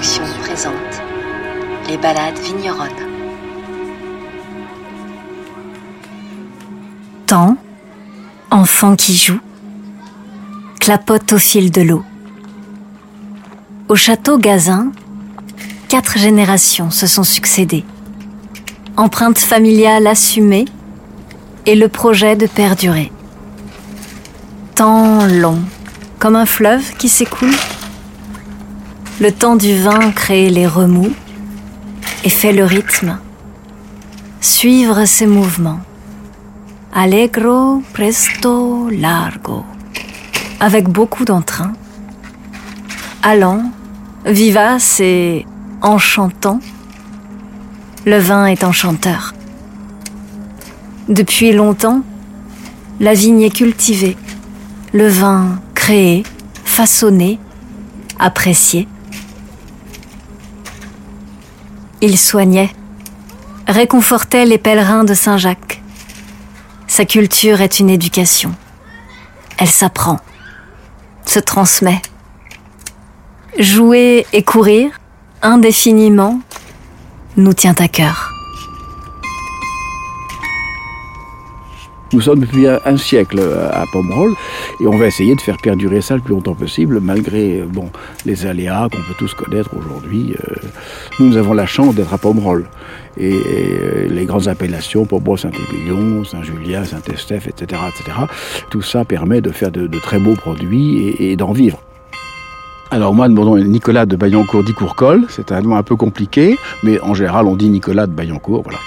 Présente les balades vigneronnes. Temps, enfant qui joue, clapote au fil de l'eau. Au château Gazin, quatre générations se sont succédées. Empreinte familiale assumée et le projet de perdurer. Temps long, comme un fleuve qui s'écoule. Le temps du vin crée les remous et fait le rythme. Suivre ses mouvements. Allegro, presto, largo. Avec beaucoup d'entrain. Allant, vivace et enchantant. Le vin est enchanteur. Depuis longtemps, la vigne est cultivée, le vin créé, façonné, apprécié. Il soignait, réconfortait les pèlerins de Saint-Jacques. Sa culture est une éducation. Elle s'apprend, se transmet. Jouer et courir, indéfiniment, nous tient à cœur. Nous sommes depuis un, siècle à Pomerol et on va essayer de faire perdurer ça le plus longtemps possible malgré bon, les aléas qu'on peut tous connaître aujourd'hui. Euh, nous avons la chance d'être à Pomerol et, euh, les grandes appellations, Pomerol, Saint-Émilion, Saint-Julien, Saint-Estèphe, etc., etc., tout ça permet de faire de, très beaux produits et, d'en vivre. Alors moi, mon nom est Nicolas de Bayancourt d'Icourcol. C'est un nom un peu compliqué, mais en général, on dit Nicolas de Bayancourt, voilà.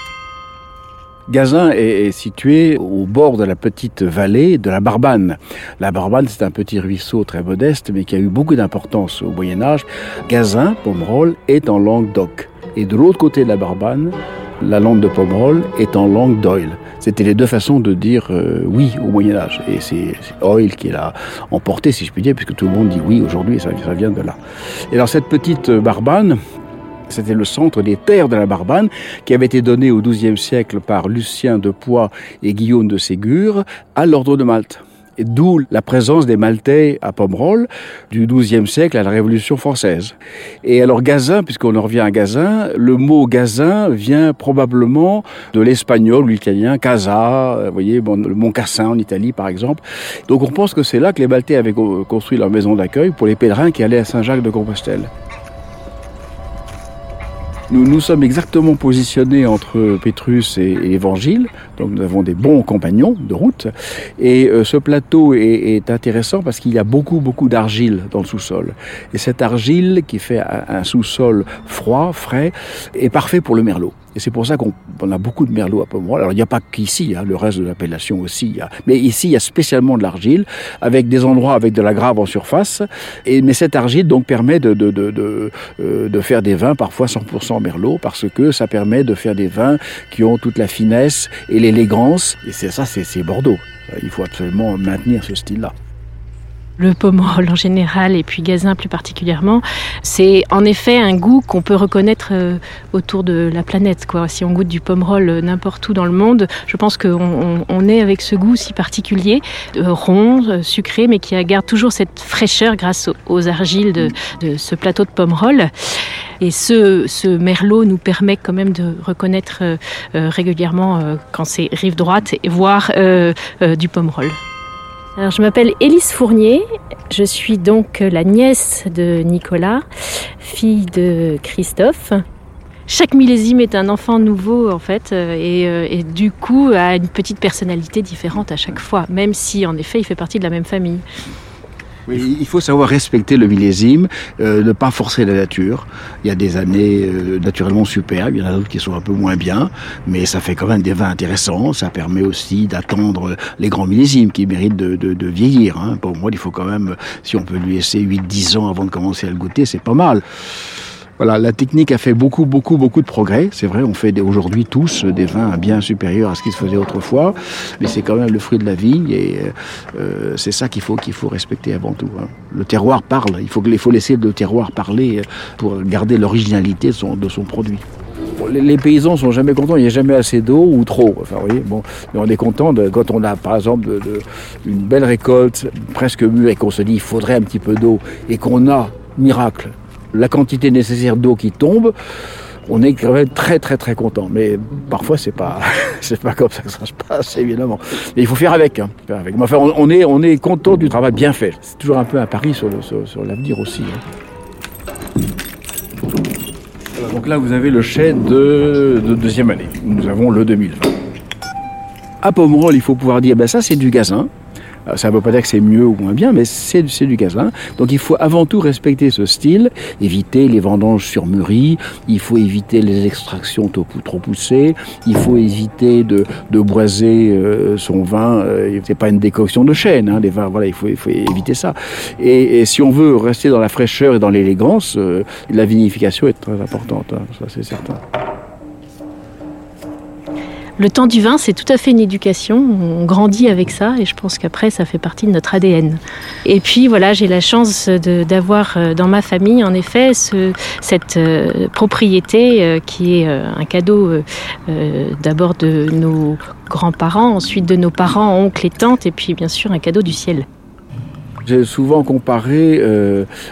Gazin est, situé au bord de la petite vallée de la Barbane. La Barbane, c'est un petit ruisseau très modeste, mais qui a eu beaucoup d'importance au Moyen Âge. Gazin, Pomerol, est en langue d'oc. Et de l'autre côté de la Barbane, la langue de Pomerol est en langue d'oil. C'était les deux façons de dire euh, oui au Moyen Âge. Et c'est oil qui l'a emporté, si je puis dire, puisque tout le monde dit oui aujourd'hui, ça, ça vient de là. Et alors cette petite Barbane, c'était le centre des terres de la Barbane, qui avait été donné au XIIe siècle par Lucien de Poix et Guillaume de Ségur à l'ordre de Malte. D'où la présence des Maltais à Pomerol du XIIe siècle à la Révolution française. Et alors Gazin, puisqu'on en revient à Gazin, le mot Gazin vient probablement de l'espagnol ou l'italien casa, vous voyez, bon, le mont Cassin en Italie par exemple. Donc on pense que c'est là que les Maltais avaient construit leur maison d'accueil pour les pèlerins qui allaient à Saint-Jacques de Compostelle. Nous nous sommes exactement positionnés entre Pétrus et, l'Évangile, donc nous avons des bons compagnons de route. Et euh, ce plateau est, intéressant parce qu'il y a beaucoup, beaucoup d'argile dans le sous-sol. Et cette argile qui fait un sous-sol froid, frais, est parfait pour le merlot. Et c'est pour ça qu'on a beaucoup de merlot à Pomerol. Alors il n'y a pas qu'ici, hein, le reste de l'appellation aussi. Mais ici, il y a spécialement de l'argile, avec des endroits avec de la grave en surface. Et, mais cette argile donc permet de, de, de, de, euh, de faire des vins parfois 100% merlot, parce que ça permet de faire des vins qui ont toute la finesse et l'élégance. Et c'est ça, c'est Bordeaux. Il faut absolument maintenir ce style-là le pomerol en général et puis Gazin plus particulièrement, c'est en effet un goût qu'on peut reconnaître euh, autour de la planète. Quoi. Si on goûte du pomerol euh, n'importe où dans le monde, je pense qu'on on est avec ce goût si particulier, euh, rond, sucré, mais qui garde toujours cette fraîcheur grâce aux, argiles de, ce plateau de pomerol. Et ce, merlot nous permet quand même de reconnaître régulièrement quand c'est rive droite et voir du pomerol. Alors, je m'appelle Élise Fournier, je suis donc la nièce de Nicolas, fille de Christophe. Chaque millésime est un enfant nouveau en fait euh, et, euh, et, du coup a une petite personnalité différente à chaque fois, même si en effet il fait partie de la même famille. Il faut savoir respecter le millésime, euh, ne pas forcer la nature. Il y a des années euh, naturellement superbes, il y en a d'autres qui sont un peu moins bien, mais ça fait quand même des vins intéressants. Ça permet aussi d'attendre les grands millésimes qui méritent de, de, de vieillir. Hein. Pour moi, il faut quand même, si on peut lui laisser 8-10 ans avant de commencer à le goûter, c'est pas mal. Voilà, la technique a fait beaucoup, beaucoup, beaucoup de progrès. C'est vrai, on fait aujourd'hui tous des vins bien supérieurs à ce qui se faisait autrefois, mais c'est quand même le fruit de la vigne et euh, c'est ça qu'il faut qu'il faut respecter avant tout. Hein. Le terroir parle. Il faut il faut laisser le terroir parler pour garder l'originalité de son, produit. Les paysans sont jamais contents, il n'y a jamais assez d'eau ou trop. Enfin, bon, mais on est content quand on a, par exemple, une belle récolte presque mûre et qu'on se dit il faudrait un petit peu d'eau et qu'on a, miracle, la quantité nécessaire d'eau qui tombe, on est quand même très très très content. Mais parfois c'est pas c'est pas comme ça que ça se passe évidemment. Mais il faut faire avec. Hein. Enfin, on, est on est content du travail bien fait. C'est toujours un peu un pari sur, l'avenir aussi. Hein. donc là vous avez le de, de, deuxième année. Nous avons le 2020. À Pomerol, il faut pouvoir dire ben ça c'est du gazin. Euh, ça ne veut pas dire que c'est mieux ou moins bien, mais c'est du gazin. Donc il faut avant tout respecter ce style, éviter les vendanges surmûries, il faut éviter les extractions trop poussées, il faut éviter de, de boiser euh, son vin. Euh, c'est pas une décoction de chêne, hein, les vins. Voilà, il faut, il faut éviter ça. Et, et, si on veut rester dans la fraîcheur et dans l'élégance, la vinification est très importante. Hein, ça c'est certain. Le temps du vin, c'est tout à fait une éducation. On grandit avec ça et je pense qu'après, ça fait partie de notre ADN. Et puis voilà, j'ai la chance d'avoir euh, dans ma famille, en effet, ce, cette euh, propriété euh, qui est un cadeau d'abord de nos grands-parents, ensuite de nos parents, oncles et tantes, et puis bien sûr un cadeau du ciel. J'ai souvent comparé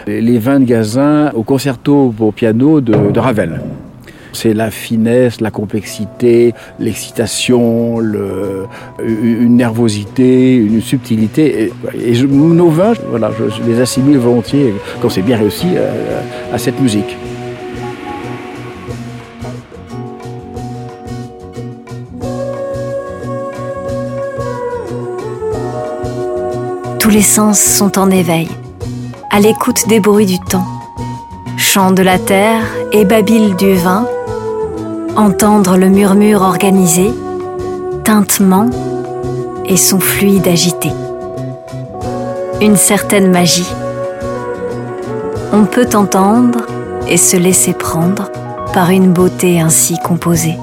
les vins de Gazin au concerto pour piano de Ravel. C'est la finesse, la complexité, l'excitation, le, une nervosité, une subtilité. Et, nos vins, voilà, je, les assimile volontiers, quand c'est bien réussi, euh, à cette musique. Tous les sens sont en éveil, à l'écoute des bruits du temps. Chant de la terre et babile du vin, entendre le murmure organisé, tintement et son fluide agité. Une certaine magie. On peut entendre et se laisser prendre par une beauté ainsi composée.